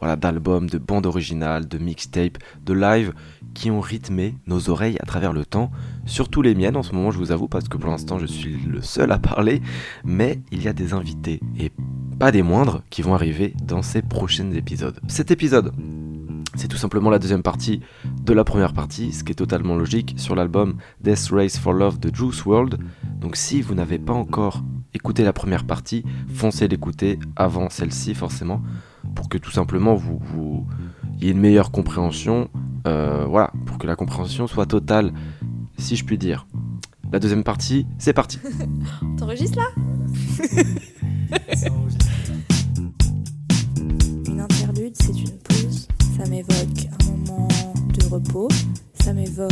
voilà, d'albums, de bandes originales, de mixtapes, de live qui ont rythmé nos oreilles à travers le temps, surtout les miennes en ce moment, je vous avoue, parce que pour l'instant je suis le seul à parler, mais il y a des invités, et pas des moindres, qui vont arriver dans ces prochains épisodes. Cet épisode, c'est tout simplement la deuxième partie de la première partie, ce qui est totalement logique sur l'album Death Race for Love de Juice World. Donc si vous n'avez pas encore écouté la première partie, foncez l'écouter avant celle-ci forcément pour que tout simplement vous, vous y ait une meilleure compréhension. Euh, voilà, pour que la compréhension soit totale, si je puis dire. La deuxième partie, c'est parti. T'enregistres là Une interlude, c'est une pause. Ça m'évoque un moment de repos. Ça m'évoque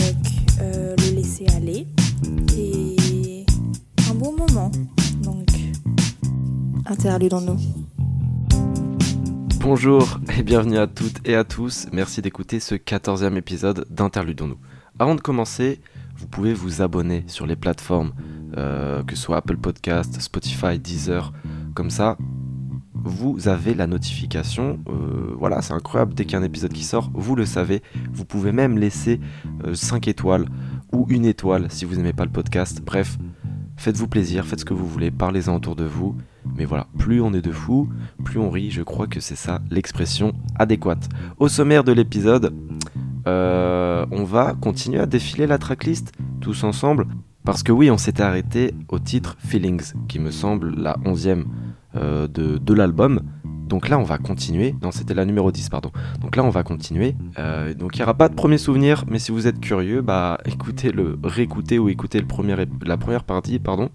euh, le laisser aller. Et un bon moment. Donc, interlude en nous. Bonjour et bienvenue à toutes et à tous. Merci d'écouter ce 14e épisode d'Interludons-nous. Avant de commencer, vous pouvez vous abonner sur les plateformes, euh, que ce soit Apple Podcast, Spotify, Deezer. Comme ça, vous avez la notification. Euh, voilà, c'est incroyable. Dès qu'il y a un épisode qui sort, vous le savez. Vous pouvez même laisser 5 euh, étoiles ou une étoile si vous n'aimez pas le podcast. Bref, faites-vous plaisir, faites ce que vous voulez, parlez-en autour de vous. Mais voilà, plus on est de fous, plus on rit, je crois que c'est ça l'expression adéquate. Au sommaire de l'épisode, euh, on va continuer à défiler la tracklist tous ensemble. Parce que oui, on s'était arrêté au titre Feelings, qui me semble la onzième euh, de, l'album. Donc là, on va continuer. Non, c'était la numéro 10, pardon. Donc là, on va continuer. Euh, donc il n'y aura pas de premier souvenir, mais si vous êtes curieux, bah écoutez le, réécoutez ou écoutez la première partie, pardon.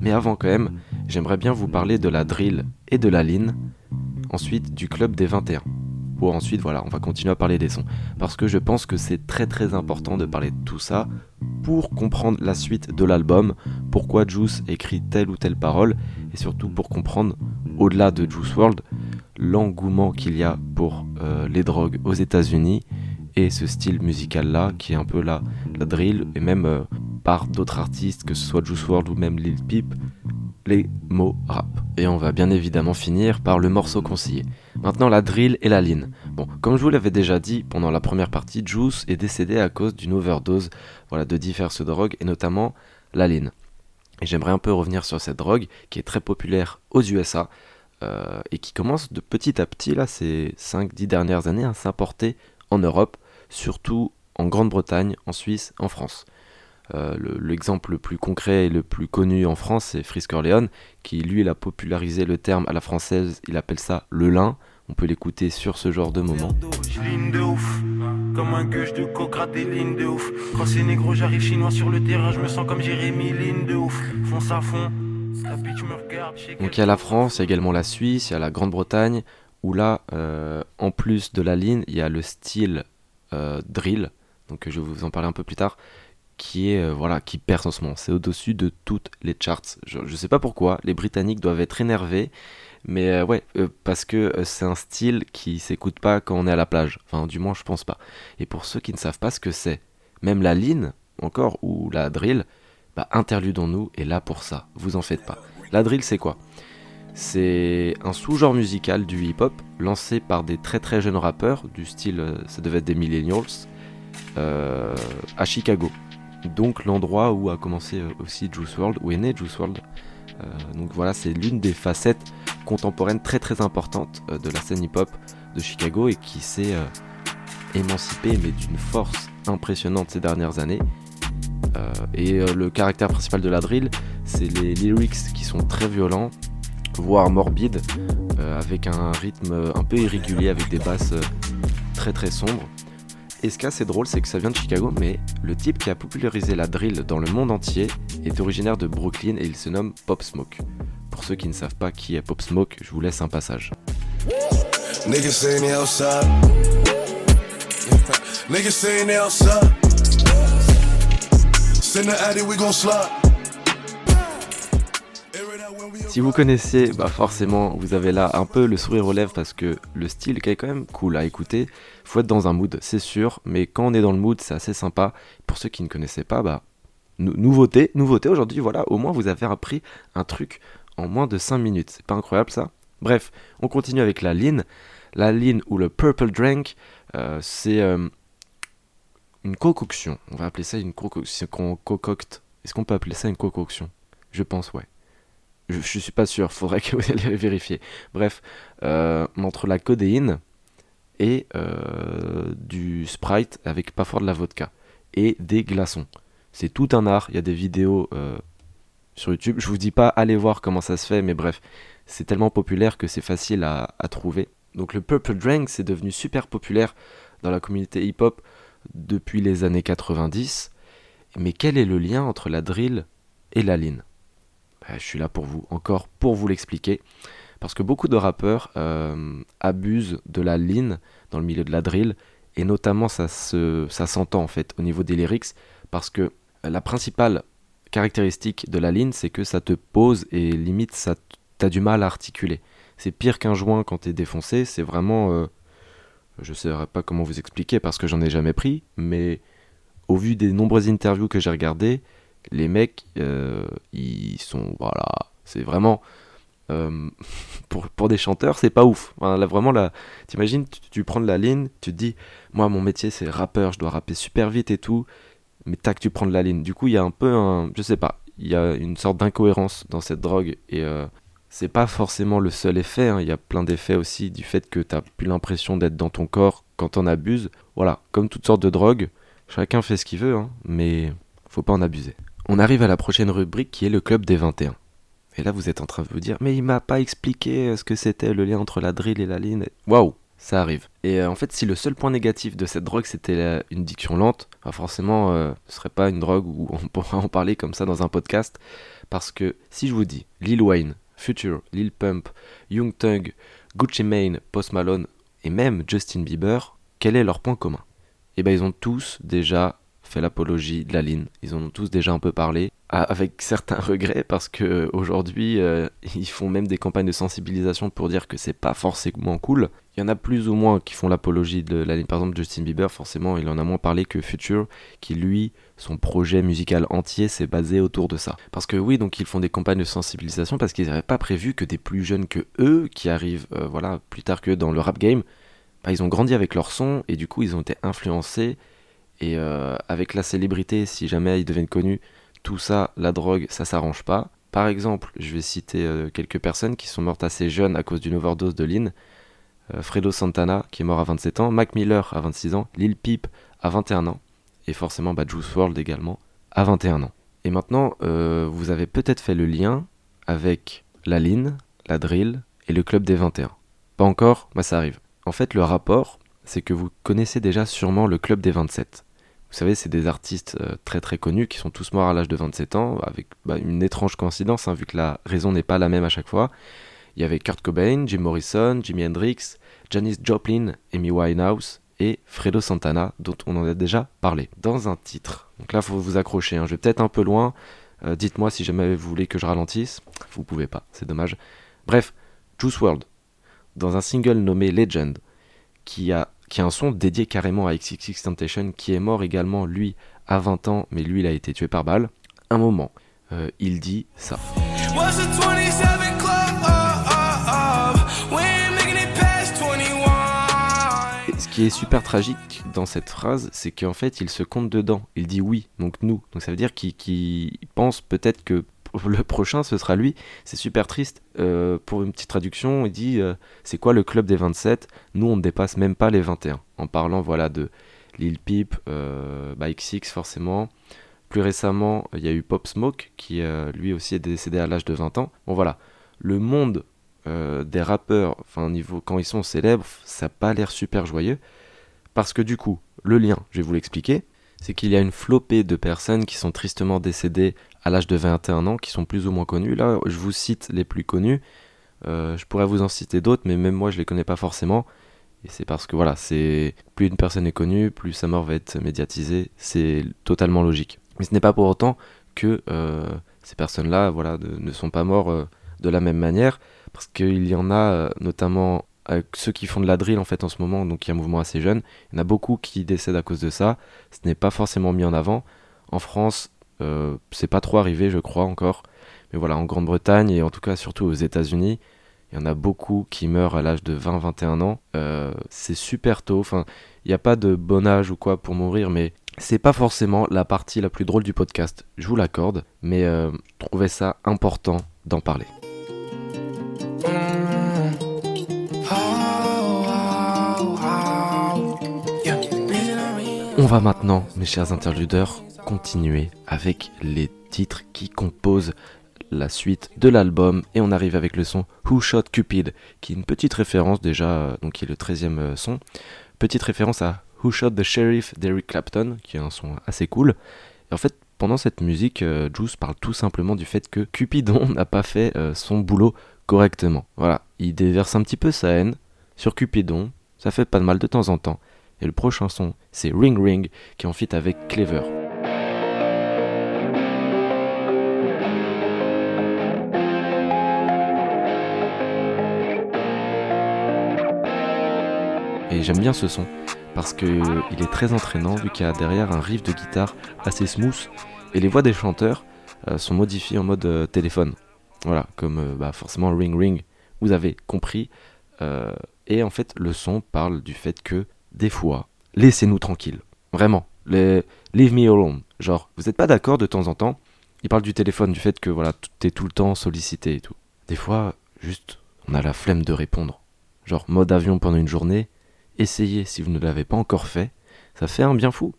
Mais avant quand même, j'aimerais bien vous parler de la drill et de la line. Ensuite, du club des 21. Ou ensuite, voilà, on va continuer à parler des sons. Parce que je pense que c'est très très important de parler de tout ça pour comprendre la suite de l'album, pourquoi Juice écrit telle ou telle parole, et surtout pour comprendre, au-delà de Juice World, l'engouement qu'il y a pour euh, les drogues aux États-Unis et ce style musical-là, qui est un peu la, la drill, et même euh, par d'autres artistes, que ce soit Juice WRLD ou même Lil Peep, les mots rap. Et on va bien évidemment finir par le morceau conseillé. Maintenant la drill et la line. Bon, comme je vous l'avais déjà dit pendant la première partie, Juice est décédé à cause d'une overdose voilà, de diverses drogues, et notamment la line. J'aimerais un peu revenir sur cette drogue qui est très populaire aux USA, euh, et qui commence de petit à petit, là, ces 5-10 dernières années, à s'importer en Europe, surtout en Grande-Bretagne, en Suisse, en France. Euh, l'exemple le, plus concret et le plus connu en France, c'est Frisk Orleans, qui lui, il a popularisé le terme à la française, il appelle ça le lin. On peut l'écouter sur ce genre de moment. Comme un gueule de coke des lignes de ouf. Quand c'est négro, j'arrive chinois sur le terrain, je me sens comme Jérémy, ligne de ouf. Fonce à fond, donc il y a la France, il y a également la Suisse, il y a la Grande-Bretagne, où là, euh, en plus de la ligne, il y a le style euh, drill, donc je vais vous en parler un peu plus tard, qui est euh, voilà qui perce en ce moment. C'est au-dessus de toutes les charts. Je, sais pas pourquoi, les Britanniques doivent être énervés, mais ouais, parce que c'est un style qui s'écoute pas quand on est à la plage. Enfin, du moins, je pense pas. Et pour ceux qui ne savent pas ce que c'est, même la ligne, encore, ou la drill, bah, interludons-nous est là pour ça, vous en faites pas. La drill, c'est quoi? C'est un sous-genre musical du hip-hop lancé par des très très jeunes rappeurs, du style, euh, ça devait être des millennials, euh, à Chicago. Donc l'endroit où a commencé euh, aussi Juice WRLD, où est né Juice WRLD. donc voilà, c'est l'une des facettes contemporaines très très importantes de la scène hip-hop de Chicago et qui s'est émancipée mais d'une force impressionnante ces dernières années. Euh, et euh, le caractère principal de la drill, c'est les lyrics qui sont très violents, voire morbides, euh, avec un rythme un peu irrégulier, avec des basses très très sombres. Et ce qui est assez drôle, c'est que ça vient de Chicago, mais le type qui a popularisé la drill dans le monde entier est originaire de Brooklyn et il se nomme Pop Smoke. Pour ceux qui ne savent pas qui est Pop Smoke, je vous laisse un passage. Si vous connaissez, bah forcément, vous avez là un peu le sourire aux lèvres parce que le style est quand même cool à écouter. Faut être dans un mood, c'est sûr, mais quand on est dans le mood, c'est assez sympa. Pour ceux qui ne connaissaient pas, bah nouveauté, nouveauté aujourd'hui, voilà, au moins vous avez appris un truc en moins de 5 minutes. C'est pas incroyable ça? Bref, on continue avec la line. La line ou le purple drink, euh, c'est euh, une concoction. On va appeler ça une concoction. Est-ce qu'on peut appeler ça une concoction Je pense, ouais. Je, suis pas sûr, faudrait que vous allez vérifier. Bref, euh, entre la codéine et du Sprite avec pas fort de la vodka et des glaçons. C'est tout un art, il y a des vidéos sur YouTube. Je vous dis pas allez voir comment ça se fait, mais bref, c'est tellement populaire que c'est facile à, trouver. Donc le Purple Drank, c'est devenu super populaire dans la communauté hip-hop depuis les années 90. Mais quel est le lien entre la drill et la bah, Je suis là pour vous, encore pour vous l'expliquer. Parce que beaucoup de rappeurs euh, abusent de la lean dans le milieu de la drill. Et notamment, ça, se, s'entend en fait au niveau des lyrics. Parce que la principale caractéristique de la lean, c'est que ça te pose et limite, ça t'as du mal à articuler. C'est pire qu'un joint quand t'es défoncé, c'est vraiment... Euh, je ne saurais pas comment vous expliquer parce que j'en ai jamais pris, mais au vu des nombreuses interviews que j'ai regardées, les mecs, euh, ils sont... Voilà, c'est vraiment... Euh, pour, pour, des chanteurs, c'est pas ouf. vraiment, là, t'imagines, tu, prends de la ligne, tu te dis, moi, mon métier, c'est rappeur, je dois rapper super vite et tout, mais tac, tu prends de la ligne. Du coup, il y a un peu un. Je sais pas, il y a une sorte d'incohérence dans cette drogue, et c'est pas forcément le seul effet, hein. il y a plein d'effets aussi du fait que t'as plus l'impression d'être dans ton corps quand t'en abuses. Voilà, comme toutes sortes de drogues, chacun fait ce qu'il veut, hein, mais faut pas en abuser. On arrive à la prochaine rubrique qui est le club des 21. Et là vous êtes en train de vous dire, mais il m'a pas expliqué ce que c'était le lien entre la drill et la ligne. Waouh, ça arrive. Et euh, en fait, si le seul point négatif de cette drogue c'était une diction lente, bah, forcément euh, ce serait pas une drogue où on pourrait en parler comme ça dans un podcast. Parce que si je vous dis Lil Wayne, Future, Lil Pump, Young Thug, Gucci Mane, Post Malone et même Justin Bieber, quel est leur point commun? Eh bien, ils ont tous déjà fait l'apologie de la ligne. Ils en ont tous déjà un peu parlé, avec certains regrets parce que aujourd'hui euh, ils font même des campagnes de sensibilisation pour dire que c'est pas forcément cool. Il y en a plus ou moins qui font l'apologie de la ligne. Par exemple, Justin Bieber, forcément, il en a moins parlé que Future, qui lui, son projet musical entier s'est basé autour de ça. Parce que oui, donc ils font des campagnes de sensibilisation parce qu'ils n'avaient pas prévu que des plus jeunes que eux, qui arrivent, euh, voilà, plus tard que dans le rap game, bah, ils ont grandi avec leur son et du coup ils ont été influencés et euh, avec la célébrité, si jamais ils deviennent connus, tout ça, la drogue, ça s'arrange pas. Par exemple, je vais citer euh, quelques personnes qui sont mortes assez jeunes à cause d'une overdose de lean. Euh, Fredo Santana, qui est mort à 27 ans, Mac Miller à 26 ans, Lil Peep à 21 ans, et forcément bah, Juice WRLD également à 21 ans. Et maintenant, vous avez peut-être fait le lien avec la lean, la drill et le club des 21. Pas encore, bah ça arrive. En fait, le rapport, c'est que vous connaissez déjà sûrement le club des 27. Vous savez, c'est des artistes euh, très très connus qui sont tous morts à l'âge de 27 ans, avec bah, une étrange coïncidence, hein, vu que la raison n'est pas la même à chaque fois. Il y avait Kurt Cobain, Jim Morrison, Jimi Hendrix, Janis Joplin, Amy Winehouse et Fredo Santana, dont on en a déjà parlé dans un titre. Donc là, il faut vous accrocher. Hein. Je vais peut-être un peu loin. Euh, dites-moi si jamais vous voulez que je ralentisse. Vous pouvez pas, c'est dommage. Bref, Juice World, dans un single nommé Legend, qui a qui a un son dédié carrément à XXX Temptation, qui est mort également, lui, à 20 ans, mais lui, il a été tué par balle. Un moment, euh, il dit ça. ce qui est super tragique dans cette phrase, c'est qu'en fait, il se compte dedans. Il dit oui, donc nous. Donc ça veut dire qu'il pense peut-être que le prochain, ce sera lui. C'est super triste. Euh, pour une petite traduction, il dit euh, c'est quoi le club des 27 Nous, on ne dépasse même pas les 21. En parlant voilà de Lil Peep, euh, bah, XX forcément. Plus récemment, il y a eu Pop Smoke qui lui aussi est décédé à l'âge de 20 ans. Bon voilà, le monde des rappeurs, enfin niveau quand ils sont célèbres, ça n'a pas l'air super joyeux. Parce que du coup, le lien, je vais vous l'expliquer, c'est qu'il y a une flopée de personnes qui sont tristement décédées à l'âge de 21 ans qui sont plus ou moins connus. Là, je vous cite les plus connus. Euh, je pourrais vous en citer d'autres, mais même moi, je les connais pas forcément. Et c'est parce que voilà, c'est plus une personne est connue, plus sa mort va être médiatisée. C'est totalement logique. Mais ce n'est pas pour autant que ces personnes-là voilà, ne sont pas morts de la même manière, parce qu'il y en a notamment ceux qui font de la drill en fait en ce moment, donc il y a un mouvement assez jeune, il y en a beaucoup qui décèdent à cause de ça. Ce n'est pas forcément mis en avant. En France, euh, c'est pas trop arrivé, je crois encore. Mais voilà, en Grande-Bretagne et en tout cas surtout aux États-Unis, il y en a beaucoup qui meurent à l'âge de 20-21 ans. Euh, c'est super tôt. Enfin, il n'y a pas de bon âge ou quoi pour mourir, mais c'est pas forcément la partie la plus drôle du podcast. Je vous l'accorde, mais euh, je trouvais ça important d'en parler. On va maintenant, mes chers interludeurs, continuer avec les titres qui composent la suite de l'album et on arrive avec le son Who Shot Cupid qui est une petite référence déjà, euh, donc qui est le 13e euh, son, petite référence à Who Shot the Sheriff d'Eric Clapton qui est un son assez cool. Et en fait, pendant cette musique, euh, Juice parle tout simplement du fait que Cupidon n'a pas fait son boulot correctement. Voilà, il déverse un petit peu sa haine sur Cupidon, ça fait pas de mal de temps en temps. Et le prochain son, c'est Ring Ring qui en fit avec Clever. Et j'aime bien ce son parce qu'il est très entraînant vu qu'il y a derrière un riff de guitare assez smooth et les voix des chanteurs euh, sont modifiées en mode euh, téléphone. Voilà, comme euh, bah, forcément Ring Ring, vous avez compris. et en fait, le son parle du fait que des fois, laissez-nous tranquilles. Vraiment. Leave me alone. Genre, vous n'êtes pas d'accord de temps en temps? Il parle du téléphone, du fait que voilà, t'es tout le temps sollicité et tout. Des fois, juste, on a la flemme de répondre. Genre, mode avion pendant une journée. Essayez si vous ne l'avez pas encore fait. Ça fait un bien fou.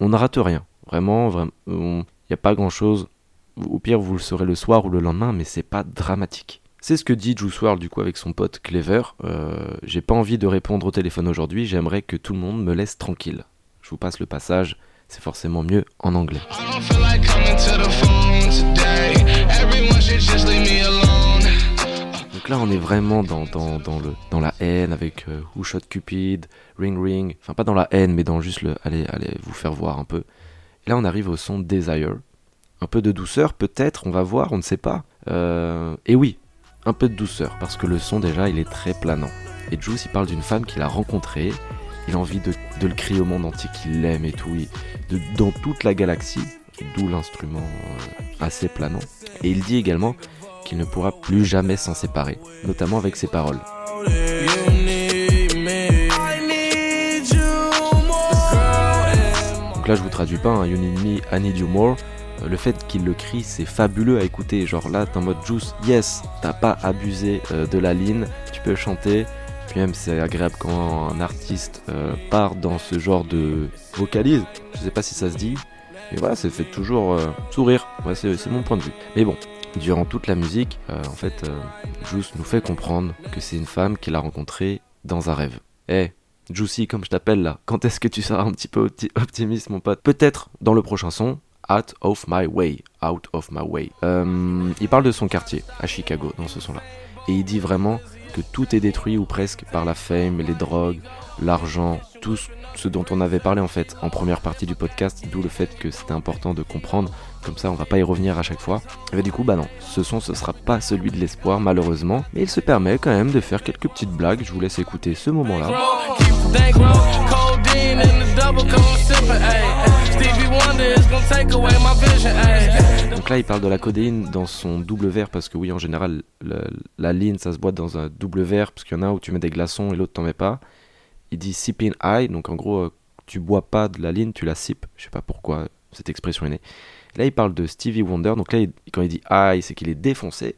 On ne rate rien. Vraiment, vraiment. Il n'y a pas grand chose. Au pire, vous le saurez le soir ou le lendemain, mais c'est pas dramatique. C'est ce que dit Juice WRLD du coup avec son pote Clever. Euh, j'ai pas envie de répondre au téléphone aujourd'hui, j'aimerais que tout le monde me laisse tranquille. Je vous passe le passage, c'est forcément mieux en anglais. Donc là on est vraiment dans, dans, le, dans la haine avec euh, Who Shot Cupid, Ring Ring, enfin pas dans la haine mais dans juste le allez, allez vous faire voir un peu. Et là on arrive au son Desire. Un peu de douceur peut-être, on va voir, on ne sait pas. Euh, et oui, un peu de douceur, parce que le son déjà il est très planant. Et Juice il parle d'une femme qu'il a rencontrée, il a envie de, le crier au monde entier qu'il l'aime et tout, dans toute la galaxie, d'où l'instrument euh, assez planant. Et il dit également qu'il ne pourra plus jamais s'en séparer, notamment avec ses paroles. Donc là je vous traduis pas, hein, You Need Me, I Need You More, le fait qu'il le crie, c'est fabuleux à écouter. Genre là, t'es en mode juice, yes, t'as pas abusé euh, de la ligne, tu peux chanter. Puis même, c'est agréable quand un artiste euh, part dans ce genre de vocalise. Je sais pas si ça se dit. Mais voilà, ça fait toujours euh, sourire. Ouais, c'est mon point de vue. Mais bon, durant toute la musique, en fait, Juice nous fait comprendre que c'est une femme qu'il a rencontrée dans un rêve. Eh, Juicy, comme je t'appelle là, quand est-ce que tu seras un petit peu optimiste, mon pote? Peut-être dans le prochain son, Out of My Way. Out of My Way. Euh, il parle de son quartier à Chicago dans ce son-là. Et il dit vraiment que tout est détruit ou presque par la fame, les drogues, l'argent, tout ce dont on avait parlé en fait en première partie du podcast, d'où le fait que c'était important de comprendre, comme ça on va pas y revenir à chaque fois. Et du coup bah non, ce son ce sera pas celui de l'espoir malheureusement, mais il se permet quand même de faire quelques petites blagues, je vous laisse écouter ce moment-là. Donc là, il parle de la codéine dans son double verre parce que oui, en général, la ligne, ça se boit dans un double verre parce qu'il y en a où tu mets des glaçons et l'autre t'en mets pas. Il dit sipping high, donc en gros, euh, tu bois pas de la ligne, tu la sips. Je sais pas pourquoi cette expression est née. Là, il parle de Stevie Wonder. Donc là, quand il dit high, c'est qu'il est défoncé.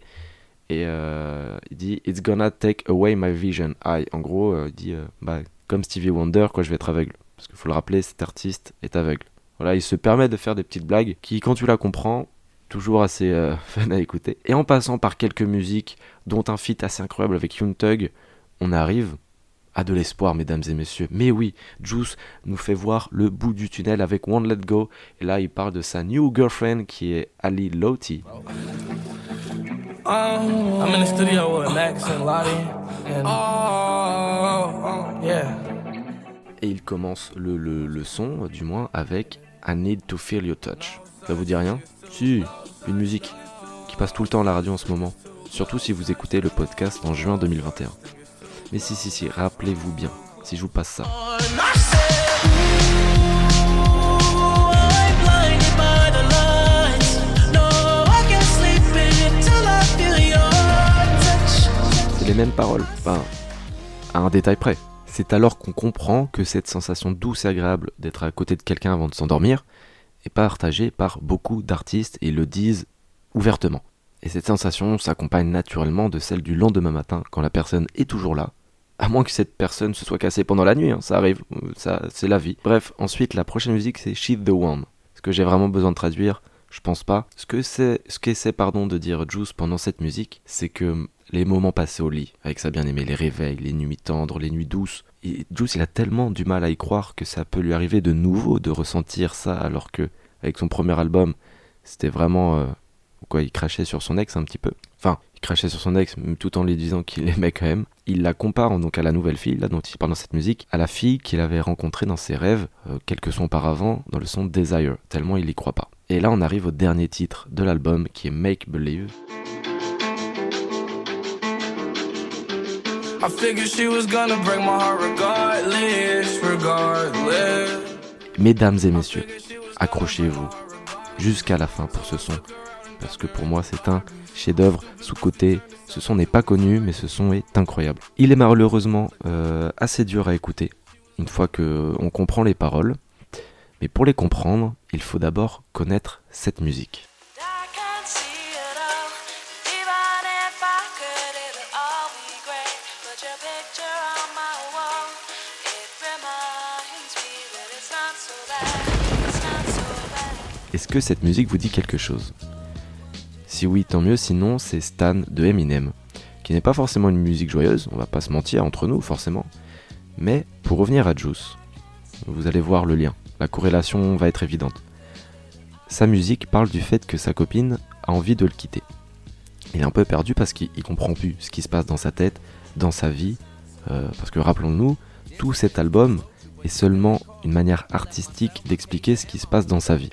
Et euh, il dit It's gonna take away my vision. High. En gros, euh, il dit bah, comme Stevie Wonder, quoi, je vais être aveugle. Parce qu'il faut le rappeler, cet artiste est aveugle. Voilà, il se permet de faire des petites blagues qui, quand tu la comprends, toujours assez euh, fun à écouter. Et en passant par quelques musiques, dont un feat assez incroyable avec Young Tug, on arrive à de l'espoir, mesdames et messieurs. Mais oui, Juice nous fait voir le bout du tunnel avec One Let Go. Et là, il parle de sa new girlfriend qui est Ali Loti. I'm in the studio with Max and Lottie. And... Oh, yeah et il commence le, le, son, du moins, avec I Need to Feel Your Touch. Ça vous dit rien? Si, une musique qui passe tout le temps à la radio en ce moment. Surtout si vous écoutez le podcast en juin 2021. Mais si, si, si, rappelez-vous bien, si je vous passe ça. C'est les mêmes paroles, enfin, à un détail près. C'est alors qu'on comprend que cette sensation douce et agréable d'être à côté de quelqu'un avant de s'endormir est partagée par beaucoup d'artistes et le disent ouvertement. Et cette sensation s'accompagne naturellement de celle du lendemain matin quand la personne est toujours là, à moins que cette personne se soit cassée pendant la nuit, hein, ça arrive, ça, c'est la vie. Bref, ensuite la prochaine musique c'est She's the One. Ce que j'ai vraiment besoin de traduire, je pense pas. Ce que c'est, ce qu'essaie pardon de dire Juice pendant cette musique, c'est que les moments passés au lit avec sa bien-aimée, les réveils, les nuits tendres, les nuits douces. Et Juice, il a tellement du mal à y croire que ça peut lui arriver de nouveau de ressentir ça, alors que avec son premier album, c'était vraiment euh, quoi, il crachait sur son ex un petit peu. Enfin, il crachait sur son ex tout en lui disant qu'il l'aimait quand même. Il la compare donc à la nouvelle fille, là dont il parle dans cette musique, à la fille qu'il avait rencontrée dans ses rêves euh, quelques sons auparavant dans le son Desire, tellement il y croit pas. Et là, on arrive au dernier titre de l'album qui est Make Believe. Mesdames et messieurs, accrochez-vous jusqu'à la fin pour ce son, parce que pour moi c'est un chef-d'œuvre sous-côté. Ce son n'est pas connu, mais ce son est incroyable. Il est malheureusement euh, assez dur à écouter une fois que on comprend les paroles, mais pour les comprendre, il faut d'abord connaître cette musique. Que cette musique vous dit quelque chose Si oui, tant mieux, sinon c'est Stan de Eminem, qui n'est pas forcément une musique joyeuse, on va pas se mentir entre nous forcément, mais pour revenir à Juice, vous allez voir le lien, la corrélation va être évidente. Sa musique parle du fait que sa copine a envie de le quitter. Il est un peu perdu parce qu'il comprend plus ce qui se passe dans sa tête, dans sa vie, euh, parce que rappelons-nous, tout cet album est seulement une manière artistique d'expliquer ce qui se passe dans sa vie.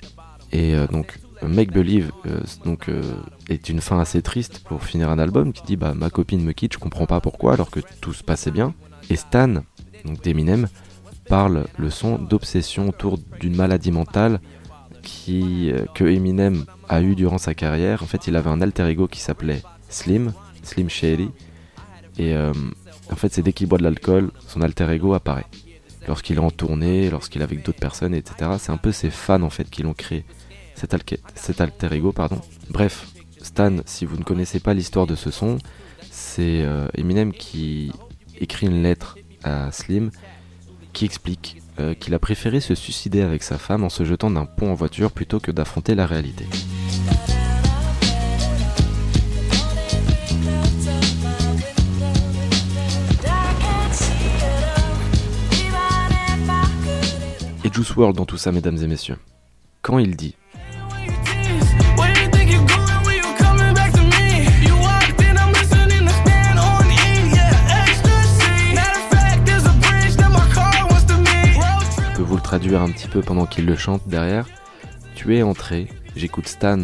Et euh, donc, Make Believe euh, donc, euh, est une fin assez triste pour finir un album qui dit bah ma copine me quitte, je comprends pas pourquoi alors que tout se passait bien. Et Stan, donc d'Eminem, parle le son d'obsession autour d'une maladie mentale qui, que Eminem a eu durant sa carrière. En fait, il avait un alter ego qui s'appelait Slim, Slim Shady. Et en fait, c'est dès qu'il boit de l'alcool, son alter ego apparaît. Lorsqu'il est en tournée, lorsqu'il est avec d'autres personnes, etc. C'est un peu ses fans en fait qui l'ont créé cet, alter ego. Pardon. Bref, Stan, si vous ne connaissez pas l'histoire de ce son, c'est euh, Eminem qui écrit une lettre à Slim qui explique euh, qu'il a préféré se suicider avec sa femme en se jetant d'un pont en voiture plutôt que d'affronter la réalité. Juice World dans tout ça, mesdames et messieurs. Quand il dit traduire un petit peu pendant qu'il le chante derrière. Tu es entré, j'écoute Stan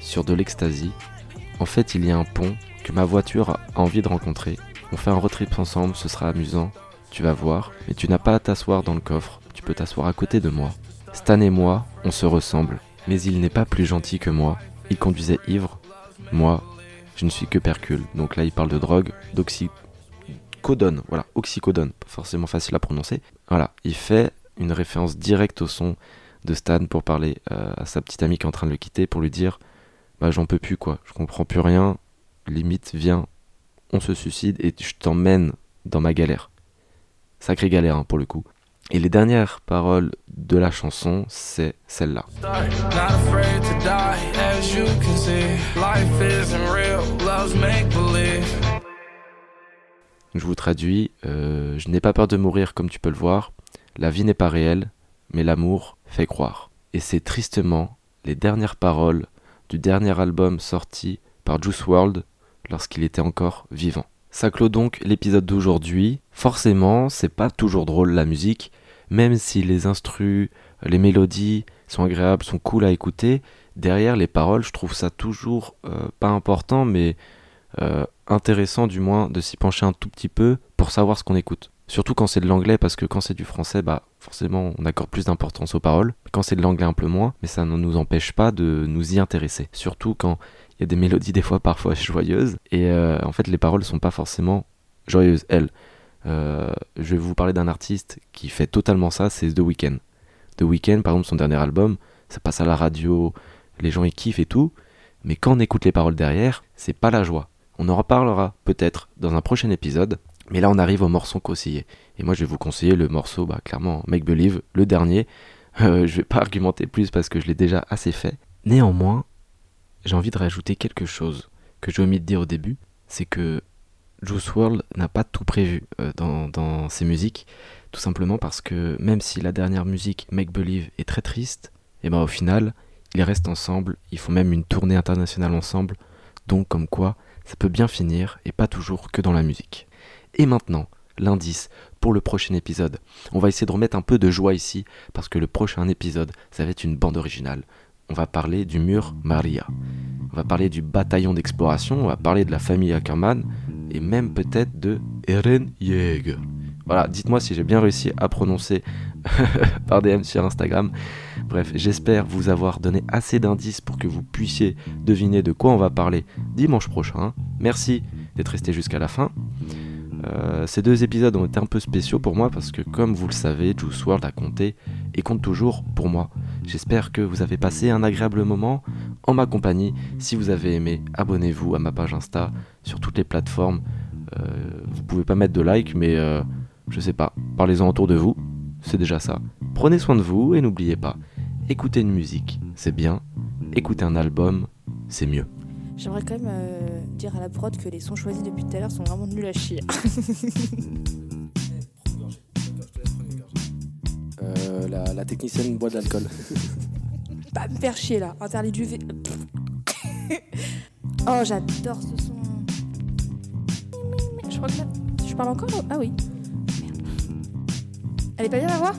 sur de l'ecstasy. En fait, il y a un pont que ma voiture a envie de rencontrer. On fait un road trip ensemble, ce sera amusant. Tu vas voir, mais tu n'as pas à t'asseoir dans le coffre, tu peux t'asseoir à côté de moi. Stan et moi, on se ressemble, mais il n'est pas plus gentil que moi. Il conduisait ivre. Moi, je ne suis que percule. Donc là, il parle de drogue, d'oxycodone. Voilà, oxycodone, pas forcément facile à prononcer. Voilà, il fait une référence directe au son de Stan pour parler euh, à sa petite amie qui est en train de le quitter pour lui dire bah j'en peux plus quoi, je comprends plus rien, limite viens, on se suicide et je t'emmène dans ma galère. Sacrée galère hein, pour le coup. Et les dernières paroles de la chanson, c'est celle-là. Je vous traduis, euh, je n'ai pas peur de mourir comme tu peux le voir, la vie n'est pas réelle, mais l'amour fait croire. Et c'est tristement les dernières paroles du dernier album sorti par Juice World lorsqu'il était encore vivant. Ça clôt donc l'épisode d'aujourd'hui. Forcément, c'est pas toujours drôle la musique, même si les instrus, les mélodies sont agréables, sont cool à écouter, derrière les paroles, je trouve ça toujours euh, pas important, mais euh, intéressant du moins de s'y pencher un tout petit peu pour savoir ce qu'on écoute. Surtout quand c'est de l'anglais, parce que quand c'est du français, bah forcément on accorde plus d'importance aux paroles. Quand c'est de l'anglais un peu moins, mais ça ne nous empêche pas de nous y intéresser. Surtout quand il y a des mélodies des fois parfois joyeuses, et euh, en fait les paroles sont pas forcément joyeuses, elles. Euh, je vais vous parler d'un artiste qui fait totalement ça, c'est The Weeknd. The Weeknd, par exemple, son dernier album, ça passe à la radio, les gens y kiffent et tout, mais quand on écoute les paroles derrière, c'est pas la joie. On en reparlera peut-être dans un prochain épisode, mais là on arrive au morceau conseillé. Et moi je vais vous conseiller le morceau, bah clairement, Make Believe, le dernier. Euh, je vais pas argumenter plus parce que je l'ai déjà assez fait. Néanmoins, j'ai envie de rajouter quelque chose que j'ai omis de dire au début, c'est que Juice WRLD n'a pas tout prévu euh, dans, ses musiques, tout simplement parce que même si la dernière musique, Make Believe, est très triste, et ben au final, ils restent ensemble, ils font même une tournée internationale ensemble, donc comme quoi, ça peut bien finir et pas toujours que dans la musique. Et maintenant, l'indice pour le prochain épisode. On va essayer de remettre un peu de joie ici, parce que le prochain épisode, ça va être une bande originale. On va parler du mur Maria. On va parler du bataillon d'exploration, on va parler de la famille Ackerman, et même peut-être de Eren Yeager. Voilà, dites-moi si j'ai bien réussi à prononcer par DM sur Instagram. Bref, j'espère vous avoir donné assez d'indices pour que vous puissiez deviner de quoi on va parler dimanche prochain. Merci d'être resté jusqu'à la fin. Euh, ces deux épisodes ont été un peu spéciaux pour moi parce que, comme vous le savez, Juice WRLD a compté et compte toujours pour moi. J'espère que vous avez passé un agréable moment en ma compagnie. Si vous avez aimé, abonnez-vous à ma page Insta sur toutes les plateformes. Euh, vous pouvez pas mettre de like, mais euh, je sais pas, parlez-en autour de vous, c'est déjà ça. Prenez soin de vous et n'oubliez pas, écouter une musique, c'est bien, écouter un album, c'est mieux. J'aimerais quand même euh, dire à la prod que les sons choisis depuis tout à l'heure sont vraiment nuls à chier. Euh, la, la technicienne boit de l'alcool. Pas me faire chier là, interdit du V. oh, j'adore ce son. Je crois que là. Je parle encore? Ah oui. Merde. Elle est pas bien la voix?